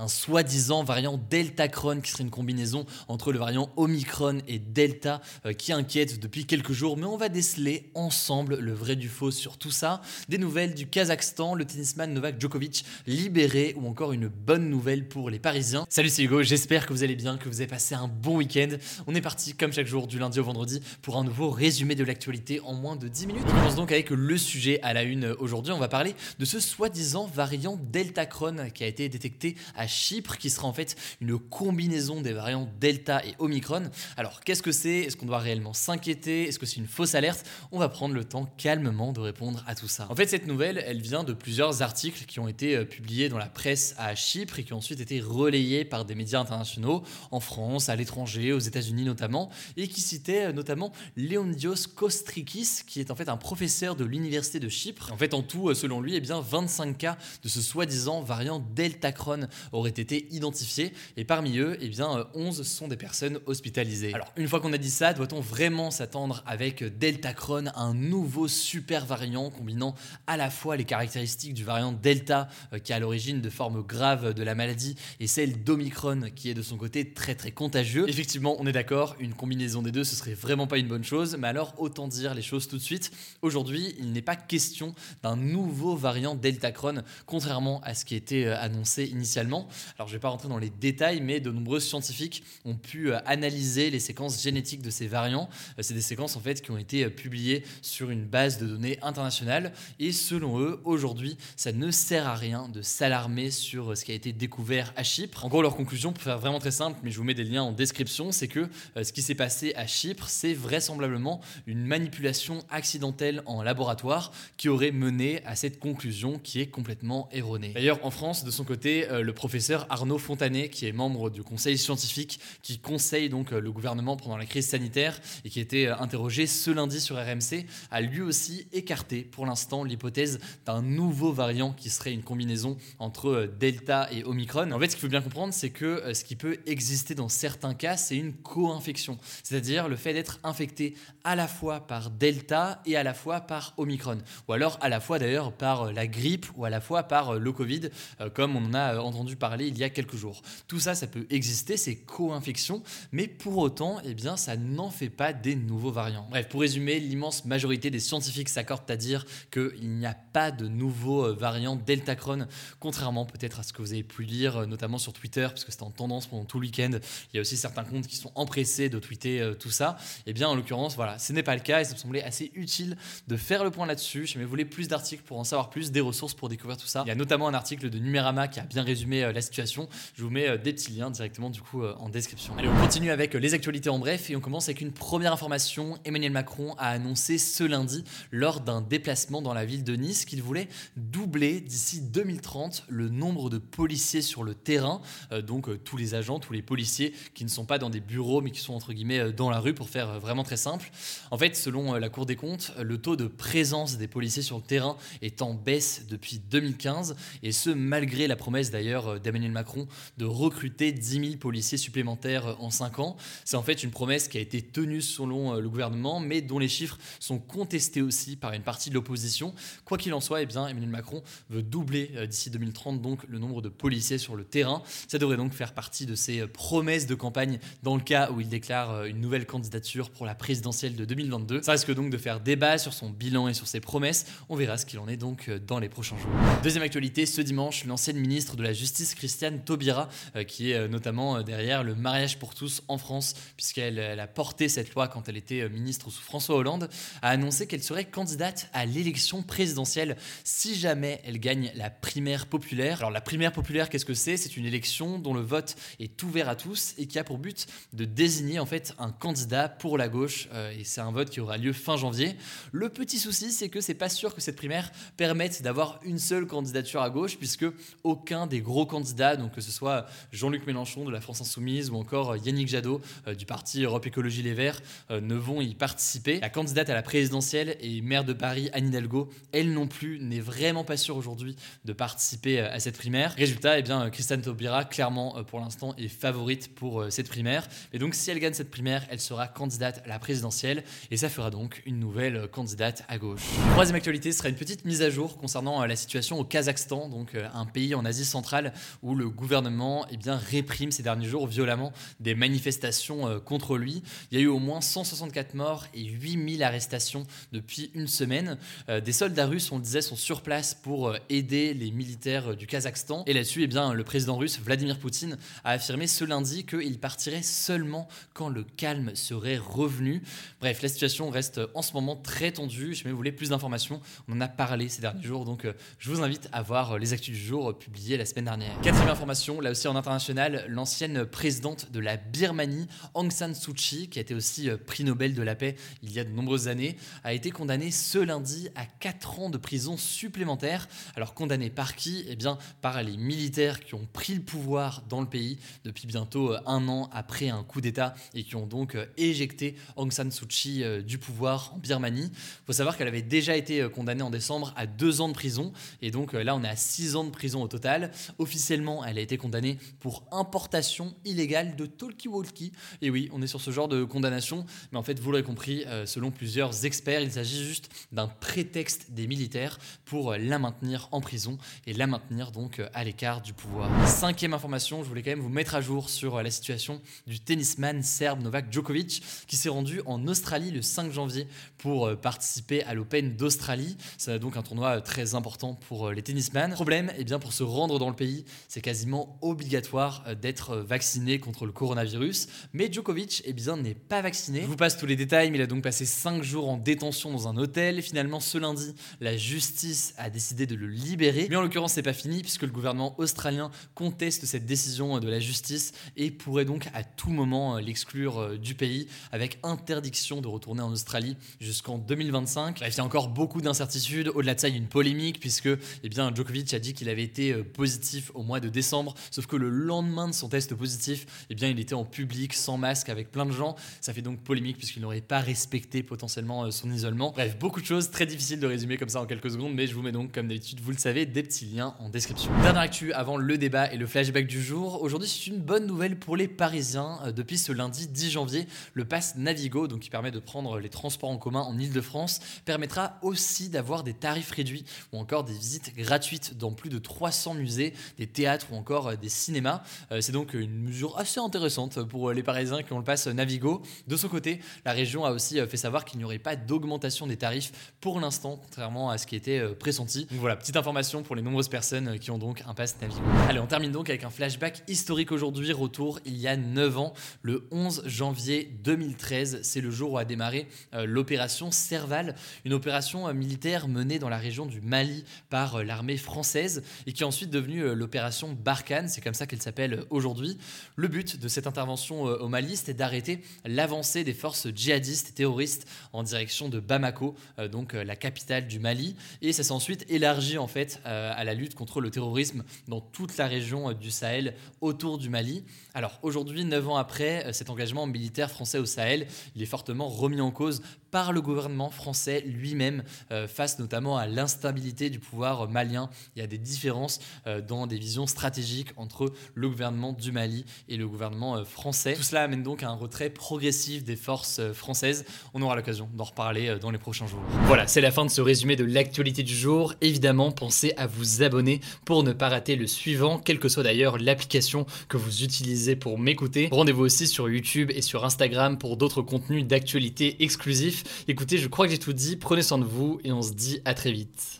Un soi-disant variant Deltacron qui serait une combinaison entre le variant Omicron et Delta euh, qui inquiète depuis quelques jours. Mais on va déceler ensemble le vrai du faux sur tout ça. Des nouvelles du Kazakhstan, le tennisman Novak Djokovic libéré ou encore une bonne nouvelle pour les Parisiens. Salut c'est Hugo, j'espère que vous allez bien, que vous avez passé un bon week-end. On est parti comme chaque jour du lundi au vendredi pour un nouveau résumé de l'actualité en moins de 10 minutes. On commence donc avec le sujet à la une aujourd'hui. On va parler de ce soi-disant variant Deltacron qui a été détecté à Chypre, qui sera en fait une combinaison des variants Delta et Omicron. Alors, qu'est-ce que c'est? Est-ce qu'on doit réellement s'inquiéter? Est-ce que c'est une fausse alerte? On va prendre le temps calmement de répondre à tout ça. En fait, cette nouvelle, elle vient de plusieurs articles qui ont été euh, publiés dans la presse à Chypre et qui ont ensuite été relayés par des médias internationaux en France, à l'étranger, aux États-Unis notamment, et qui citaient euh, notamment Leondios Kostrikis, qui est en fait un professeur de l'université de Chypre. En fait, en tout, euh, selon lui, eh bien 25 cas de ce soi-disant variant Deltacron auraient été identifiés et parmi eux, eh bien 11 sont des personnes hospitalisées. Alors, une fois qu'on a dit ça, doit-on vraiment s'attendre avec Deltacron un nouveau super variant combinant à la fois les caractéristiques du variant Delta euh, qui est à l'origine de formes graves de la maladie et celle d'Omicron qui est de son côté très très contagieux Effectivement, on est d'accord, une combinaison des deux ce serait vraiment pas une bonne chose, mais alors autant dire les choses tout de suite. Aujourd'hui, il n'est pas question d'un nouveau variant Deltacron, contrairement à ce qui était euh, annoncé initialement. Alors je ne vais pas rentrer dans les détails, mais de nombreux scientifiques ont pu euh, analyser les séquences génétiques de ces variants. Euh, c'est des séquences en fait qui ont été euh, publiées sur une base de données internationale et selon eux, aujourd'hui, ça ne sert à rien de s'alarmer sur ce qui a été découvert à Chypre. En gros, leur conclusion, pour faire vraiment très simple, mais je vous mets des liens en description, c'est que ce qui s'est passé à Chypre, c'est vraisemblablement une manipulation accidentelle en laboratoire qui aurait mené à cette conclusion qui est complètement erronée. D'ailleurs, en France, de son côté, le professeur Arnaud Fontanet, qui est membre du conseil scientifique, qui conseille donc euh, le gouvernement pendant la crise sanitaire et qui été euh, interrogé ce lundi sur RMC, a lui aussi écarté pour l'instant l'hypothèse d'un nouveau variant qui serait une combinaison entre euh, Delta et Omicron. En fait, ce qu'il faut bien comprendre, c'est que ce qui peut exister dans certains cas, c'est une co-infection, c'est-à-dire le fait d'être infecté à la fois par Delta et à la fois par Omicron, ou alors à la fois d'ailleurs par la grippe ou à la fois par le Covid, comme on en a entendu parler il y a quelques jours. Tout ça, ça peut exister, c'est co-infection, mais pour autant, eh bien, ça n'en fait pas des nouveaux variants. Bref, pour résumer, l'immense majorité des scientifiques s'accordent à dire qu'il n'y a pas de nouveaux euh, variants Deltacron, contrairement peut-être à ce que vous avez pu lire, euh, notamment sur Twitter, parce que c'était en tendance pendant tout le week-end. Il y a aussi certains comptes qui sont empressés de tweeter euh, tout ça. Eh bien, en l'occurrence, voilà, ce n'est pas le cas et ça me semblait assez utile de faire le point là-dessus. Si vous voulez plus d'articles pour en savoir plus, des ressources pour découvrir tout ça, il y a notamment un article de Numérama qui a bien résumé la situation je vous mets euh, des petits liens directement du coup euh, en description. Allez, on continue avec euh, les actualités en bref et on commence avec une première information. Emmanuel Macron a annoncé ce lundi lors d'un déplacement dans la ville de Nice qu'il voulait doubler d'ici 2030 le nombre de policiers sur le terrain, donc tous les agents, tous les policiers qui ne sont pas dans des bureaux mais qui sont entre guillemets dans la rue pour faire vraiment très simple. En fait, selon la Cour des comptes, le taux de présence des policiers sur le terrain est en baisse depuis 2015 et ce malgré la promesse d'ailleurs d'Emmanuel Macron de recruter 10 000 policiers supplémentaires en 5 ans. C'est en fait une promesse qui a été tenue selon euh, le gouvernement, mais dont les chiffres sont contestés aussi par une partie de l'opposition. Quoi qu'il en soit, eh bien, Emmanuel Macron veut doubler euh, d'ici 2030 donc le nombre de policiers sur le terrain. Ça devrait donc faire partie de ses euh, promesses de campagne dans le cas où il déclare une nouvelle candidature pour la présidentielle de 2022. Ça risque donc de faire débat sur son bilan et sur ses promesses. On verra ce qu'il en est donc dans les prochains jours. Deuxième actualité, ce dimanche, l'ancienne ministre de la Justice Christiane Taubira, qui est notamment derrière le mariage pour tous en France, puisqu'elle a porté cette loi quand elle était ministre sous François Hollande, a annoncé qu'elle serait candidate à l'élection présidentielle si jamais elle gagne la primaire populaire. Alors la primaire populaire, qu'est-ce que c'est? C'est une élection dont le vote est ouvert à tous et qui a pour but de désigner en fait un candidat pour la gauche euh, et c'est un vote qui aura lieu fin janvier. Le petit souci, c'est que c'est pas sûr que cette primaire permette d'avoir une seule candidature à gauche puisque aucun des gros candidats, donc que ce soit Jean-Luc Mélenchon de la France Insoumise ou encore Yannick Jadot euh, du parti Europe Écologie Les Verts euh, ne vont y participer. La candidate à la présidentielle et maire de Paris, Anne Hidalgo, elle non plus n'est vraiment pas sûre aujourd'hui de participer à cette primaire. Résultat, eh bien, Christiane Taubira, clairement pour l'instant, est favorite pour cette primaire. Et donc si elle gagne cette primaire, elle sera candidate à la présidentielle et ça fera donc une nouvelle candidate à gauche. Troisième actualité sera une petite mise à jour concernant euh, la situation au Kazakhstan, donc euh, un pays en Asie centrale où le gouvernement eh bien, réprime ces derniers jours violemment des manifestations euh, contre lui. Il y a eu au moins 164 morts et 8000 arrestations depuis une semaine. Des soldats russes, on le disait, sont sur place pour aider les militaires du Kazakhstan. Et là-dessus, eh bien, le président russe Vladimir Poutine a affirmé ce lundi qu'il partirait seulement quand le calme serait revenu. Bref, la situation reste en ce moment très tendue. Si vous voulez plus d'informations, on en a parlé ces derniers jours, donc euh, je vous invite à voir les actus du jour publiées la semaine dernière. Quatrième information, là aussi en international, l'ancienne présidente de la Birmanie, Aung San Suu Kyi, qui a été aussi euh, prix Nobel de la paix il y a de nombreuses années, a été condamnée ce lundi à 4 ans de prison supplémentaire. Alors condamnée par qui? Eh bien par les militaires qui ont pris le pouvoir dans le pays depuis bientôt euh, un an après un coup d'État et qui ont donc euh, éjecté Aung San Suu Kyi du pouvoir en Birmanie. Il faut savoir qu'elle avait déjà été condamnée en décembre à deux ans de prison et donc là on est à six ans de prison au total. Officiellement, elle a été condamnée pour importation illégale de talkie-walkie. Et oui, on est sur ce genre de condamnation, mais en fait, vous l'aurez compris, selon plusieurs experts, il s'agit juste d'un prétexte des militaires pour la maintenir en prison et la maintenir donc à l'écart du pouvoir. Cinquième information, je voulais quand même vous mettre à jour sur la situation du tennisman serbe Novak Djokovic, qui s'est rendu en Australie le 5 janvier pour euh, participer à l'Open d'Australie. C'est donc un tournoi euh, très important pour euh, les tennisman. Problème, eh bien pour se rendre dans le pays, c'est quasiment obligatoire d'être vacciné contre le coronavirus. Mais Djokovic, eh bien, n'est pas vacciné. Je vous passe tous les détails, mais il a donc passé 5 jours en détention dans un hôtel. Finalement, ce lundi, la justice a décidé de le libérer. Mais en l'occurrence, c'est pas fini puisque le gouvernement australien conteste cette décision de la justice et pourrait donc à tout moment l'exclure euh, du pays avec interdiction de retourner en Australie jusqu'en 2025. il y a encore beaucoup d'incertitudes. Au-delà de ça, il y a une polémique puisque eh bien, Djokovic a dit qu'il avait été euh, positif mois de décembre, sauf que le lendemain de son test positif, eh bien, il était en public sans masque avec plein de gens. Ça fait donc polémique puisqu'il n'aurait pas respecté potentiellement euh, son isolement. Bref, beaucoup de choses très difficiles de résumer comme ça en quelques secondes, mais je vous mets donc, comme d'habitude, vous le savez, des petits liens en description. Dernière actu avant le débat et le flashback du jour. Aujourd'hui, c'est une bonne nouvelle pour les Parisiens. Depuis ce lundi 10 janvier, le pass Navigo, donc qui permet de prendre les transports en commun en Ile-de-France, permettra aussi d'avoir des tarifs réduits ou encore des visites gratuites dans plus de 300 musées, théâtres ou encore euh, des cinémas. Euh, c'est donc une mesure assez intéressante pour les Parisiens qui ont le pass Navigo. De son côté, la région a aussi euh, fait savoir qu'il n'y aurait pas d'augmentation des tarifs pour l'instant, contrairement à ce qui était pressenti. Donc voilà, petite information pour les nombreuses personnes qui ont donc un pass Navigo. Allez, on termine donc avec un flashback historique aujourd'hui, retour il y a 9 ans, le 11 janvier 2013. C'est le jour où a démarré euh, l'opération Serval, une opération euh, militaire menée dans la région du Mali par euh, l'armée française et qui est ensuite devenue l'opération Barkhane, c'est comme ça qu'elle s'appelle aujourd'hui. Le but de cette intervention au Mali, c'était d'arrêter l'avancée des forces djihadistes et terroristes en direction de Bamako, donc la capitale du Mali, et ça s'est ensuite élargi en fait à la lutte contre le terrorisme dans toute la région du Sahel autour du Mali. Alors aujourd'hui, neuf ans après, cet engagement militaire français au Sahel, il est fortement remis en cause par le gouvernement français lui-même euh, face notamment à l'instabilité du pouvoir malien. Il y a des différences euh, dans des visions stratégiques entre le gouvernement du Mali et le gouvernement euh, français. Tout cela amène donc à un retrait progressif des forces françaises. On aura l'occasion d'en reparler dans les prochains jours. Voilà, c'est la fin de ce résumé de l'actualité du jour. Évidemment, pensez à vous abonner pour ne pas rater le suivant, quelle que soit d'ailleurs l'application que vous utilisez pour m'écouter. Rendez-vous aussi sur YouTube et sur Instagram pour d'autres contenus d'actualité exclusifs. Écoutez, je crois que j'ai tout dit. Prenez soin de vous et on se dit à très vite.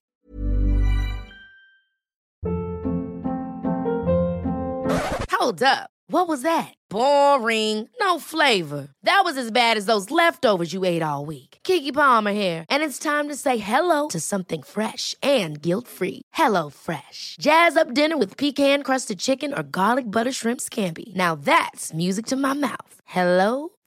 Hold up. What was that? Boring. No flavor. That was as bad as those leftovers you ate all week. Kiki Palmer here, and it's time to say hello to something fresh and guilt-free. Hello Fresh. Jazz up dinner with pecan-crusted chicken or garlic butter shrimp scampi. Now that's music to my mouth. Hello